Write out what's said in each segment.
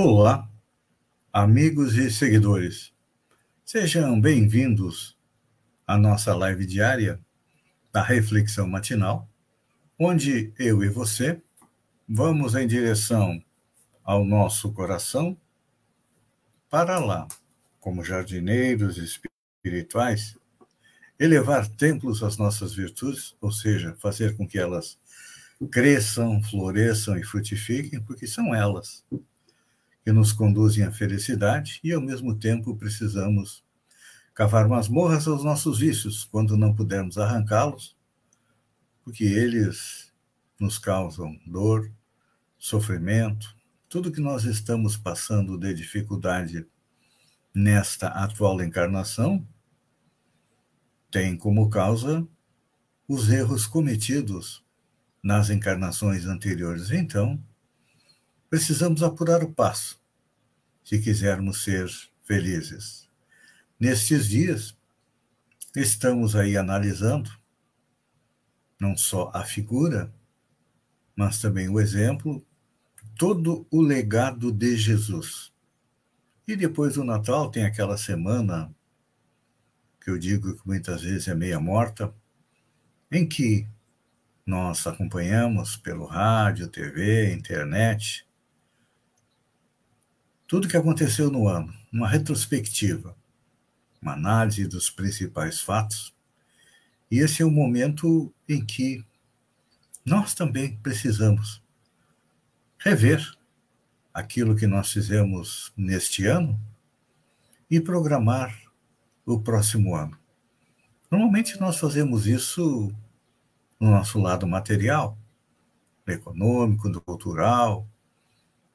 Olá, amigos e seguidores. Sejam bem-vindos à nossa live diária da Reflexão Matinal, onde eu e você vamos em direção ao nosso coração para lá, como jardineiros espirituais, elevar templos às nossas virtudes, ou seja, fazer com que elas cresçam, floresçam e frutifiquem, porque são elas que nos conduzem à felicidade e, ao mesmo tempo, precisamos cavar masmorras aos nossos vícios quando não pudermos arrancá-los, porque eles nos causam dor, sofrimento, tudo que nós estamos passando de dificuldade nesta atual encarnação tem como causa os erros cometidos nas encarnações anteriores. Então, precisamos apurar o passo se quisermos ser felizes. Nestes dias, estamos aí analisando não só a figura, mas também o exemplo, todo o legado de Jesus. E depois do Natal tem aquela semana que eu digo que muitas vezes é meia morta, em que nós acompanhamos pelo rádio, TV, internet, tudo o que aconteceu no ano, uma retrospectiva, uma análise dos principais fatos. E esse é o momento em que nós também precisamos rever aquilo que nós fizemos neste ano e programar o próximo ano. Normalmente nós fazemos isso no nosso lado material, econômico, cultural,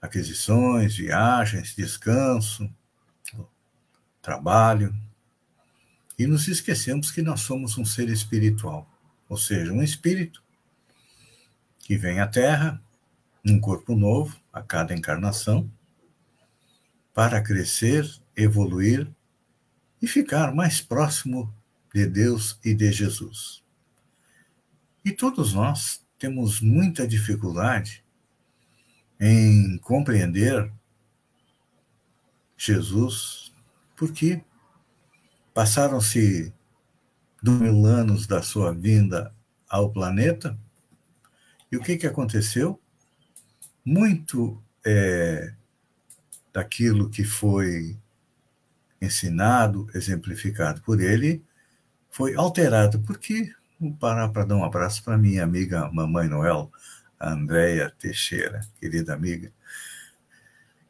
aquisições, viagens, descanso, trabalho. E nos esquecemos que nós somos um ser espiritual, ou seja, um espírito que vem à Terra, num corpo novo, a cada encarnação, para crescer, evoluir e ficar mais próximo de Deus e de Jesus. E todos nós temos muita dificuldade em compreender Jesus, porque passaram-se mil anos da sua vinda ao planeta, e o que, que aconteceu? Muito é, daquilo que foi ensinado, exemplificado por ele, foi alterado, porque vou parar para dar um abraço para minha amiga Mamãe Noel, Andréia Teixeira, querida amiga.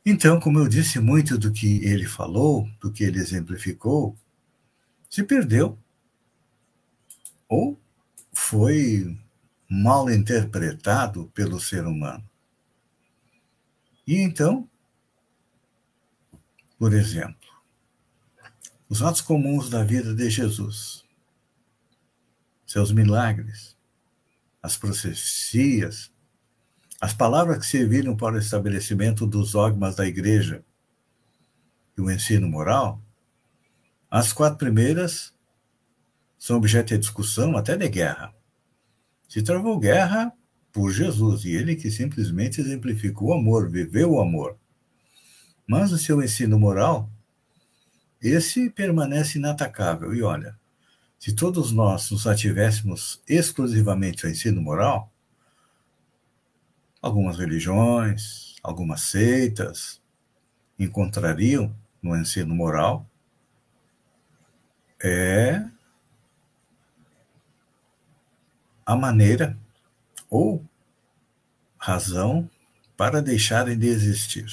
Então, como eu disse, muito do que ele falou, do que ele exemplificou, se perdeu ou foi mal interpretado pelo ser humano. E então, por exemplo, os atos comuns da vida de Jesus, seus milagres, as profecias, as palavras que serviram para o estabelecimento dos dogmas da igreja e o ensino moral, as quatro primeiras são objeto de discussão até de guerra. Se travou guerra por Jesus, e ele que simplesmente exemplificou o amor, viveu o amor. Mas o seu ensino moral, esse permanece inatacável. E olha, se todos nós nos ativéssemos exclusivamente ao ensino moral, algumas religiões, algumas seitas encontrariam no ensino moral é a maneira ou razão para deixarem de existir.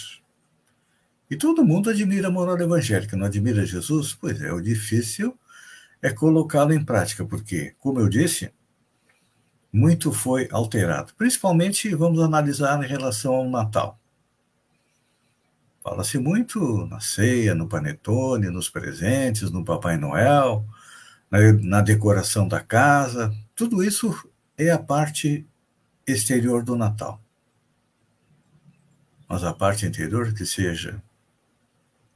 E todo mundo admira a moral evangélica, não admira Jesus? Pois é, o difícil é colocá-lo em prática, porque, como eu disse, muito foi alterado. Principalmente, vamos analisar em relação ao Natal. Fala-se muito na ceia, no panetone, nos presentes, no Papai Noel, na, na decoração da casa. Tudo isso é a parte exterior do Natal. Mas a parte interior que seja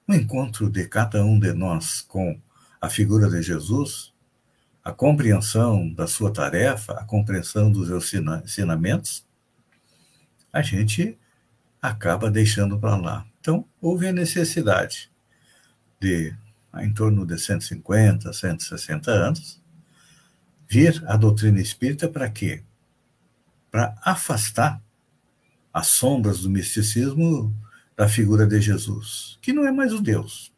o encontro de cada um de nós com a figura de Jesus, a compreensão da sua tarefa, a compreensão dos seus ensinamentos, a gente acaba deixando para lá. Então, houve a necessidade de, em torno de 150, 160 anos, vir a doutrina espírita para quê? Para afastar as sombras do misticismo da figura de Jesus, que não é mais o Deus.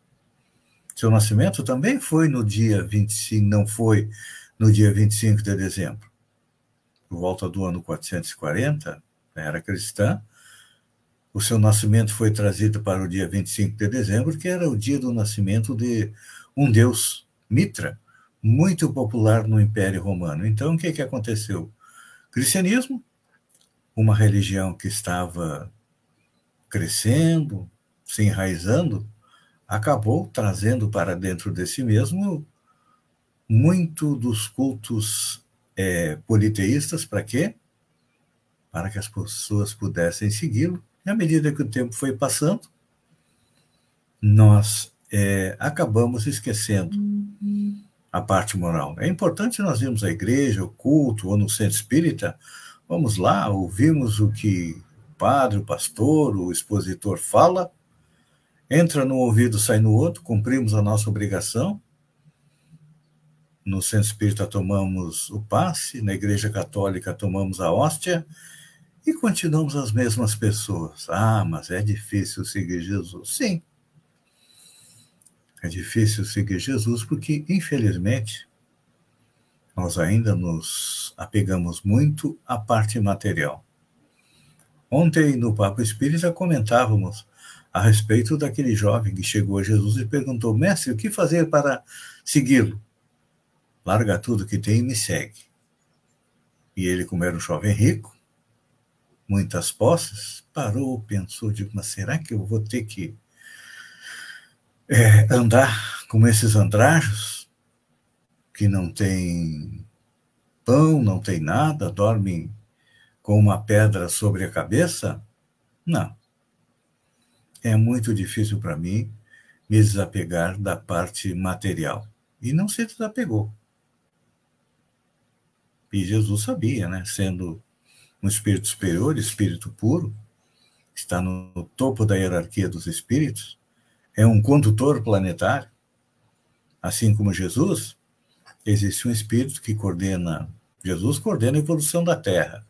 Seu nascimento também foi no dia 25, não foi no dia 25 de dezembro. Por volta do ano 440, era cristã, o seu nascimento foi trazido para o dia 25 de dezembro, que era o dia do nascimento de um deus, Mitra, muito popular no Império Romano. Então, o que, que aconteceu? Cristianismo, uma religião que estava crescendo, se enraizando, acabou trazendo para dentro de si mesmo muito dos cultos é, politeístas, para quê? Para que as pessoas pudessem segui-lo e à medida que o tempo foi passando, nós é, acabamos esquecendo a parte moral. É importante nós irmos à igreja, o culto, ou no centro espírita, vamos lá, ouvimos o que o padre, o pastor, o expositor fala, entra num ouvido, sai no outro, cumprimos a nossa obrigação. No centro espírita tomamos o passe, na igreja católica tomamos a hóstia, e continuamos as mesmas pessoas. Ah, mas é difícil seguir Jesus. Sim. É difícil seguir Jesus porque, infelizmente, nós ainda nos apegamos muito à parte material. Ontem, no Papo Espírita, comentávamos a respeito daquele jovem que chegou a Jesus e perguntou: Mestre, o que fazer para segui-lo? Larga tudo que tem e me segue. E ele, como era um jovem rico, muitas posses, parou, pensou, digo, mas será que eu vou ter que é, andar com esses andrajos que não tem pão, não tem nada, dormem com uma pedra sobre a cabeça? Não. É muito difícil para mim me desapegar da parte material. E não se desapegou. E Jesus sabia, né? Sendo um espírito superior, espírito puro, está no topo da hierarquia dos espíritos, é um condutor planetário. Assim como Jesus, existe um espírito que coordena, Jesus coordena a evolução da Terra.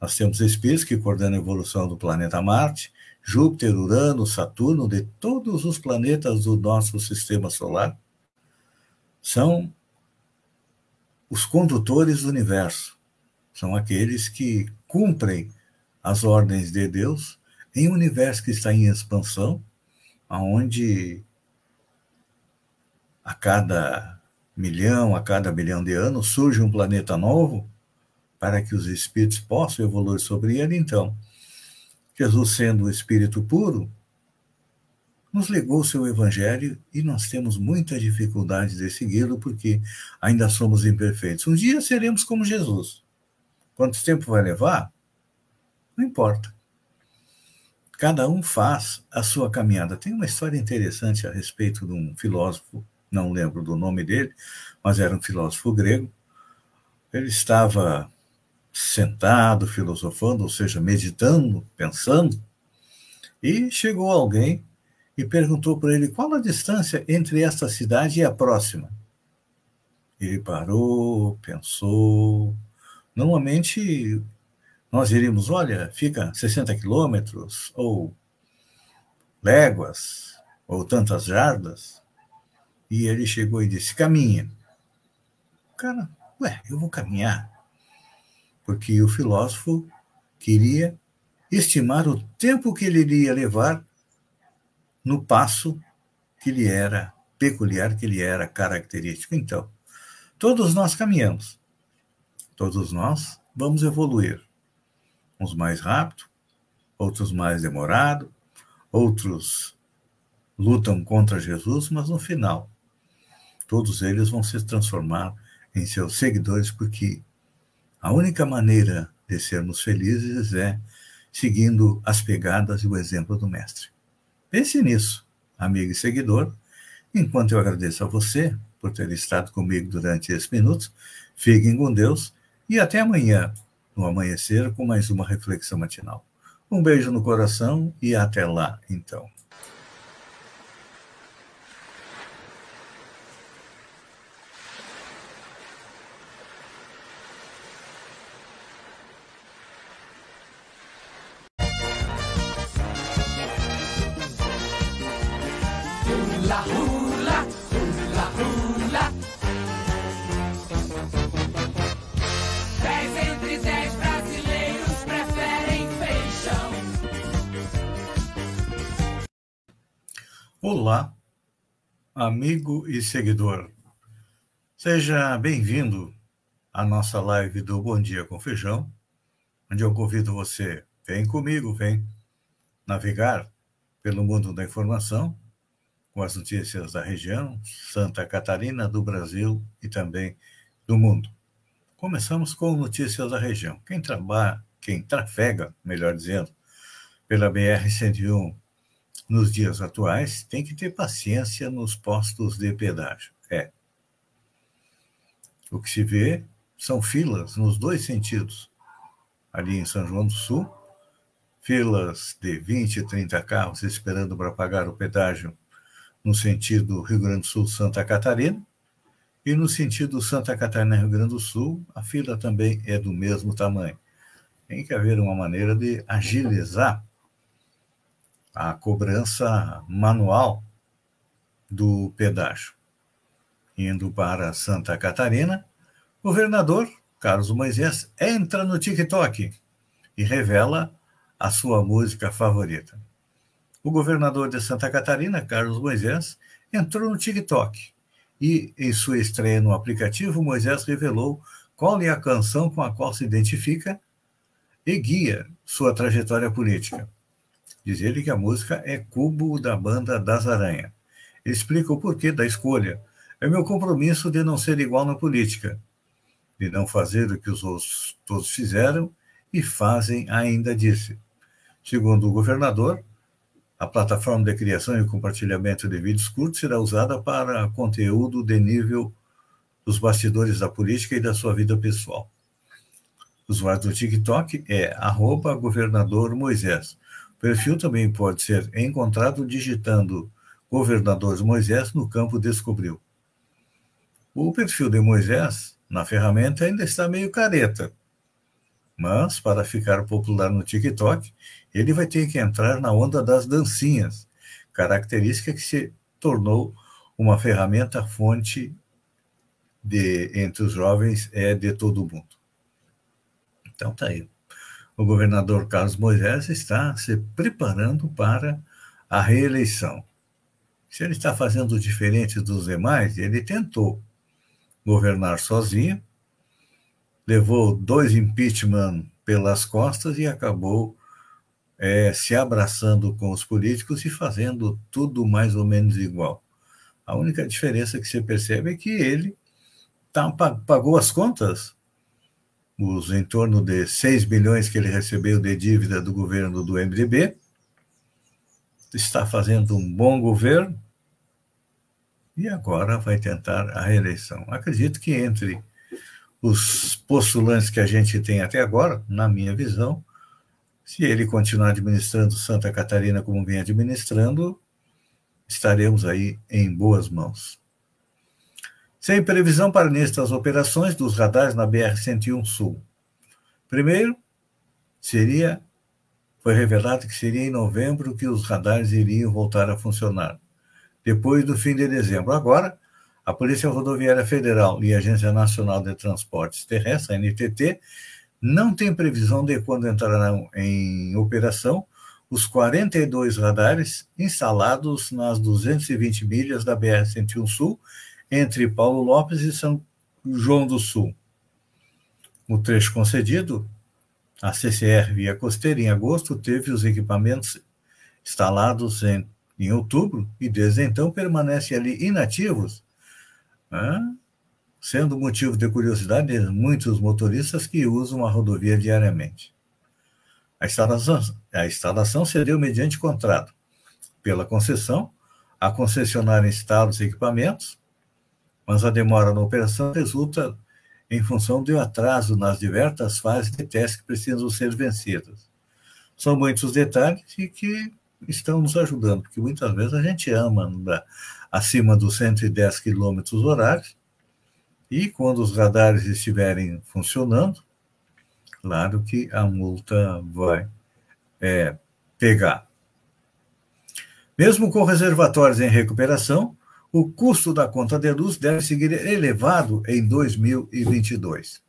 Nós temos espíritos que coordenam a evolução do planeta Marte, Júpiter, Urano, Saturno, de todos os planetas do nosso sistema solar. São os condutores do universo são aqueles que cumprem as ordens de Deus em um universo que está em expansão, aonde a cada milhão, a cada bilhão de anos surge um planeta novo para que os espíritos possam evoluir sobre ele. Então, Jesus, sendo o espírito puro, nos legou o seu evangelho e nós temos muita dificuldade de segui-lo porque ainda somos imperfeitos. Um dia seremos como Jesus. Quanto tempo vai levar? Não importa. Cada um faz a sua caminhada. Tem uma história interessante a respeito de um filósofo, não lembro do nome dele, mas era um filósofo grego. Ele estava sentado, filosofando, ou seja, meditando, pensando, e chegou alguém e perguntou para ele qual a distância entre esta cidade e a próxima. Ele parou, pensou, Normalmente, nós iríamos, olha, fica 60 quilômetros, ou léguas, ou tantas jardas, e ele chegou e disse: caminha. O cara, ué, eu vou caminhar. Porque o filósofo queria estimar o tempo que ele iria levar no passo que lhe era peculiar, que lhe era característico. Então, todos nós caminhamos. Todos nós vamos evoluir. Uns mais rápido, outros mais demorado, outros lutam contra Jesus, mas no final, todos eles vão se transformar em seus seguidores, porque a única maneira de sermos felizes é seguindo as pegadas e o exemplo do Mestre. Pense nisso, amigo e seguidor. Enquanto eu agradeço a você por ter estado comigo durante esses minutos, fiquem com Deus e até amanhã, no amanhecer, com mais uma reflexão matinal. Um beijo no coração e até lá, então. Olá, amigo e seguidor. Seja bem-vindo à nossa live do Bom Dia com Feijão, onde eu convido você, vem comigo, vem navegar pelo mundo da informação, com as notícias da região, Santa Catarina, do Brasil e também do mundo. Começamos com notícias da região. Quem trabalha, quem trafega, melhor dizendo, pela BR-101 nos dias atuais, tem que ter paciência nos postos de pedágio. É. O que se vê são filas nos dois sentidos. Ali em São João do Sul, filas de 20, 30 carros esperando para pagar o pedágio no sentido Rio Grande do Sul, Santa Catarina, e no sentido Santa Catarina, Rio Grande do Sul, a fila também é do mesmo tamanho. Tem que haver uma maneira de agilizar a cobrança manual do pedágio. Indo para Santa Catarina, o governador Carlos Moisés entra no TikTok e revela a sua música favorita. O governador de Santa Catarina, Carlos Moisés, entrou no TikTok e, em sua estreia no aplicativo, Moisés revelou qual é a canção com a qual se identifica e guia sua trajetória política. Diz ele que a música é Cubo da banda Das Aranha. Explica o porquê da escolha. É meu compromisso de não ser igual na política, de não fazer o que os outros todos fizeram e fazem ainda, disse. Segundo o governador, a plataforma de criação e compartilhamento de vídeos curtos será usada para conteúdo de nível dos bastidores da política e da sua vida pessoal. O usuário do TikTok é governador Moisés. O perfil também pode ser encontrado digitando governador Moisés no campo Descobriu. O perfil de Moisés na ferramenta ainda está meio careta, mas para ficar popular no TikTok, ele vai ter que entrar na onda das dancinhas, característica que se tornou uma ferramenta fonte de entre os jovens é de todo mundo. Então tá aí o governador Carlos Moisés está se preparando para a reeleição. Se ele está fazendo diferente dos demais, ele tentou governar sozinho, levou dois impeachment pelas costas e acabou é, se abraçando com os políticos e fazendo tudo mais ou menos igual. A única diferença que se percebe é que ele tá, pagou as contas os em torno de 6 bilhões que ele recebeu de dívida do governo do MDB, está fazendo um bom governo e agora vai tentar a reeleição. Acredito que entre os postulantes que a gente tem até agora, na minha visão, se ele continuar administrando Santa Catarina como vem administrando, estaremos aí em boas mãos. Sem previsão para nestas operações dos radares na BR-101 Sul. Primeiro, seria foi revelado que seria em novembro que os radares iriam voltar a funcionar, depois do fim de dezembro. Agora, a Polícia Rodoviária Federal e a Agência Nacional de Transportes Terrestres, a NTT, não tem previsão de quando entrarão em operação os 42 radares instalados nas 220 milhas da BR-101 Sul entre Paulo Lopes e São João do Sul. O trecho concedido, a CCR Via Costeira, em agosto, teve os equipamentos instalados em, em outubro e desde então permanecem ali inativos, né? Sendo motivo de curiosidade de muitos motoristas que usam a rodovia diariamente. A instalação, a instalação se deu mediante contrato pela concessão, a concessionária instala os equipamentos, mas a demora na operação resulta em função do atraso nas diversas fases de teste que precisam ser vencidas. São muitos detalhes e que estão nos ajudando, porque muitas vezes a gente ama acima dos 110 km horários e quando os radares estiverem funcionando, claro que a multa vai é, pegar. Mesmo com reservatórios em recuperação, o custo da conta de luz deve seguir elevado em 2022.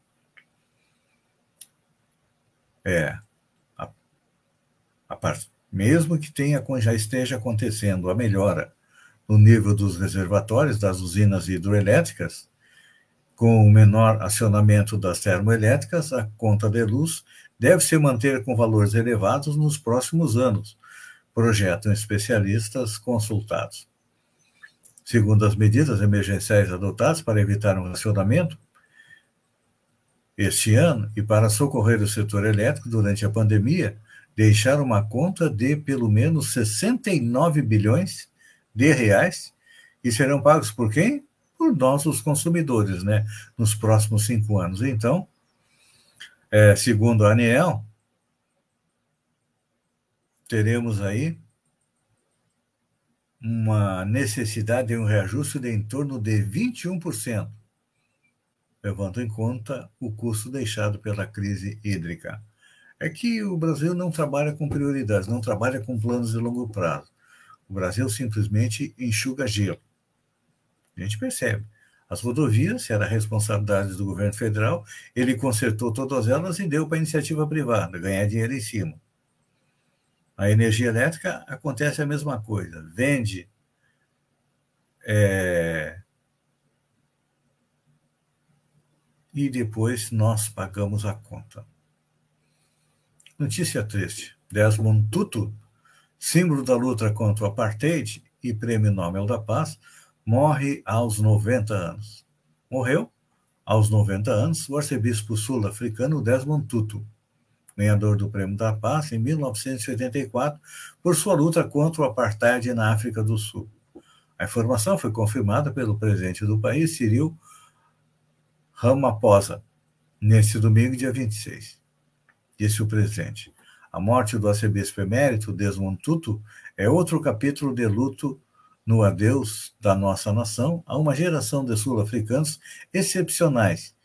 É, a, a mesmo que tenha, já esteja acontecendo a melhora no nível dos reservatórios das usinas hidroelétricas, com o menor acionamento das termoelétricas, a conta de luz deve se manter com valores elevados nos próximos anos, projetam especialistas consultados. Segundo as medidas emergenciais adotadas para evitar um racionamento, este ano, e para socorrer o setor elétrico durante a pandemia, deixaram uma conta de pelo menos 69 bilhões de reais e serão pagos por quem? Por nós, os consumidores, né? Nos próximos cinco anos. Então, é, segundo a ANEEL, teremos aí uma necessidade de um reajuste de em torno de 21%, levando em conta o custo deixado pela crise hídrica. É que o Brasil não trabalha com prioridades, não trabalha com planos de longo prazo. O Brasil simplesmente enxuga gelo. A gente percebe. As rodovias era responsabilidade do governo federal, ele consertou todas elas e deu para a iniciativa privada, ganhar dinheiro em cima. A energia elétrica acontece a mesma coisa, vende é, e depois nós pagamos a conta. Notícia triste: Desmond Tutu, símbolo da luta contra o apartheid e prêmio Nobel da Paz, morre aos 90 anos. Morreu aos 90 anos o arcebispo sul-africano Desmond Tutu ganhador do Prêmio da Paz em 1984, por sua luta contra o apartheid na África do Sul. A informação foi confirmada pelo presidente do país, Cyril Ramaphosa, neste domingo, dia 26. Disse o presidente. A morte do arcebispo emérito, Desmond Tutu, é outro capítulo de luto no adeus da nossa nação a uma geração de sul-africanos excepcionais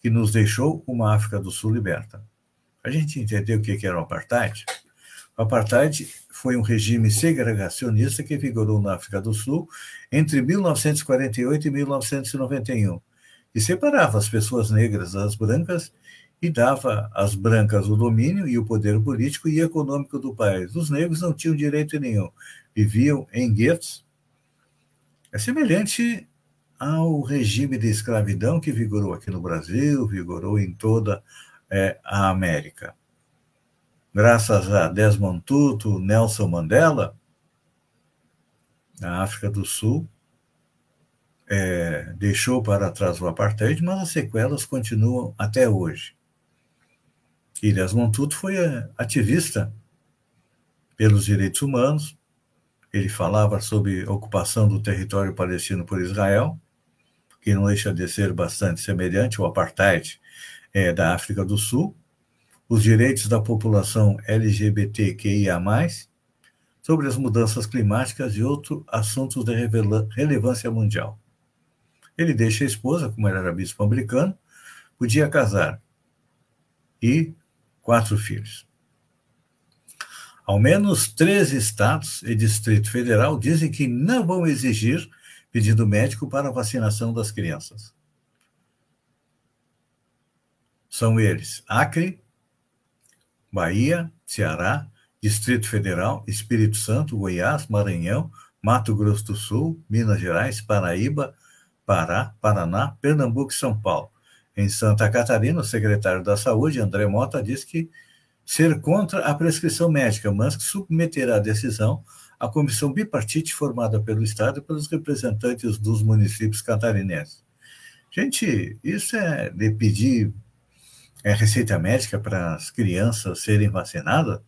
que nos deixou uma África do Sul liberta. A gente entendeu o que era o apartheid. O apartheid foi um regime segregacionista que vigorou na África do Sul entre 1948 e 1991 e separava as pessoas negras das brancas e dava às brancas o domínio e o poder político e econômico do país. Os negros não tinham direito nenhum, viviam em guetos. É semelhante ao regime de escravidão que vigorou aqui no Brasil, vigorou em toda é, a América. Graças a Desmond Tutu, Nelson Mandela, a África do Sul é, deixou para trás o apartheid, mas as sequelas continuam até hoje. E Desmond Tutu foi é, ativista pelos direitos humanos, ele falava sobre ocupação do território palestino por Israel, que não deixa de ser bastante semelhante ao apartheid é, da África do Sul, os direitos da população LGBTQIA, sobre as mudanças climáticas e outros assuntos de relevância mundial. Ele deixa a esposa, como ele era bispo americano, podia casar e quatro filhos. Ao menos três estados e Distrito Federal dizem que não vão exigir pedido médico para a vacinação das crianças. São eles: Acre, Bahia, Ceará, Distrito Federal, Espírito Santo, Goiás, Maranhão, Mato Grosso do Sul, Minas Gerais, Paraíba, Pará, Paraná, Pernambuco e São Paulo. Em Santa Catarina, o secretário da Saúde, André Mota, diz que ser contra a prescrição médica, mas que submeterá a decisão à comissão bipartite formada pelo Estado e pelos representantes dos municípios catarinenses. Gente, isso é de pedir é, receita médica para as crianças serem vacinadas?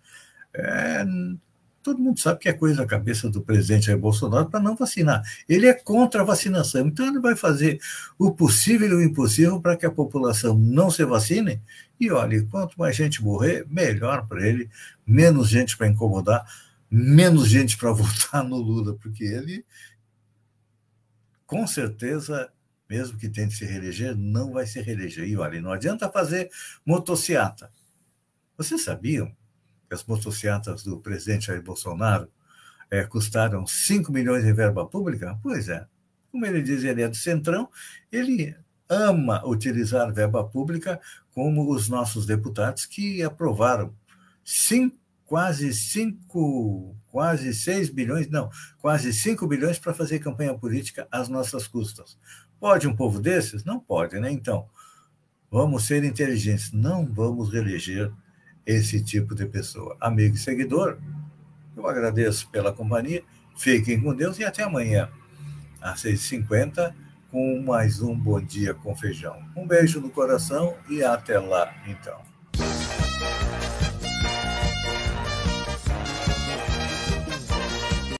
É, todo mundo sabe que é coisa da cabeça do presidente Jair Bolsonaro para não vacinar. Ele é contra a vacinação, então ele vai fazer o possível e o impossível para que a população não se vacine. E olha, quanto mais gente morrer, melhor para ele, menos gente para incomodar, menos gente para votar no Lula, porque ele, com certeza, mesmo que tente se reeleger, não vai se reeleger. E olha, não adianta fazer motociata. Vocês sabiam as motocicletas do presidente Jair Bolsonaro é, custaram 5 milhões em verba pública? Pois é. Como ele diz, ele é do Centrão, ele ama utilizar verba pública como os nossos deputados que aprovaram cinco, quase 5, quase 6 bilhões, não, quase 5 bilhões para fazer campanha política às nossas custas. Pode um povo desses? Não pode, né? Então, vamos ser inteligentes, não vamos reeleger esse tipo de pessoa. Amigo e seguidor, eu agradeço pela companhia, fiquem com Deus e até amanhã, às 6h50, com mais um Bom Dia com Feijão. Um beijo no coração e até lá, então.